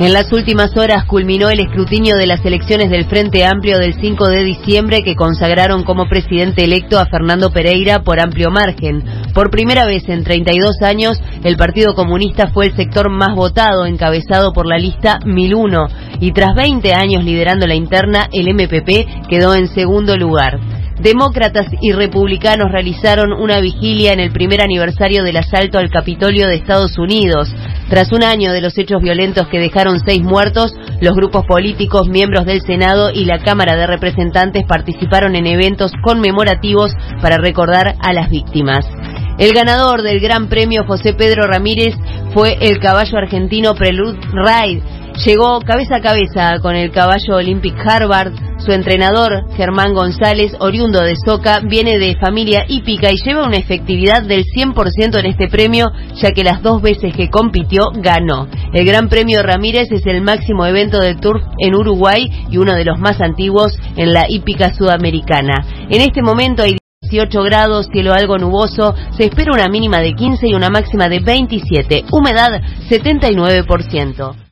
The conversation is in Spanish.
En las últimas horas culminó el escrutinio de las elecciones del Frente Amplio del 5 de diciembre que consagraron como presidente electo a Fernando Pereira por amplio margen. Por primera vez en 32 años, el Partido Comunista fue el sector más votado, encabezado por la lista 1001, y tras 20 años liderando la interna, el MPP quedó en segundo lugar. Demócratas y republicanos realizaron una vigilia en el primer aniversario del asalto al Capitolio de Estados Unidos. Tras un año de los hechos violentos que dejaron seis muertos, los grupos políticos, miembros del Senado y la Cámara de Representantes participaron en eventos conmemorativos para recordar a las víctimas. El ganador del Gran Premio José Pedro Ramírez fue el caballo argentino Prelude Ride. Llegó cabeza a cabeza con el caballo Olympic Harvard su entrenador, Germán González, oriundo de Soca, viene de familia hípica y lleva una efectividad del 100% en este premio, ya que las dos veces que compitió ganó. El Gran Premio Ramírez es el máximo evento del Tour en Uruguay y uno de los más antiguos en la hípica sudamericana. En este momento hay 18 grados, cielo algo nuboso, se espera una mínima de 15 y una máxima de 27, humedad 79%.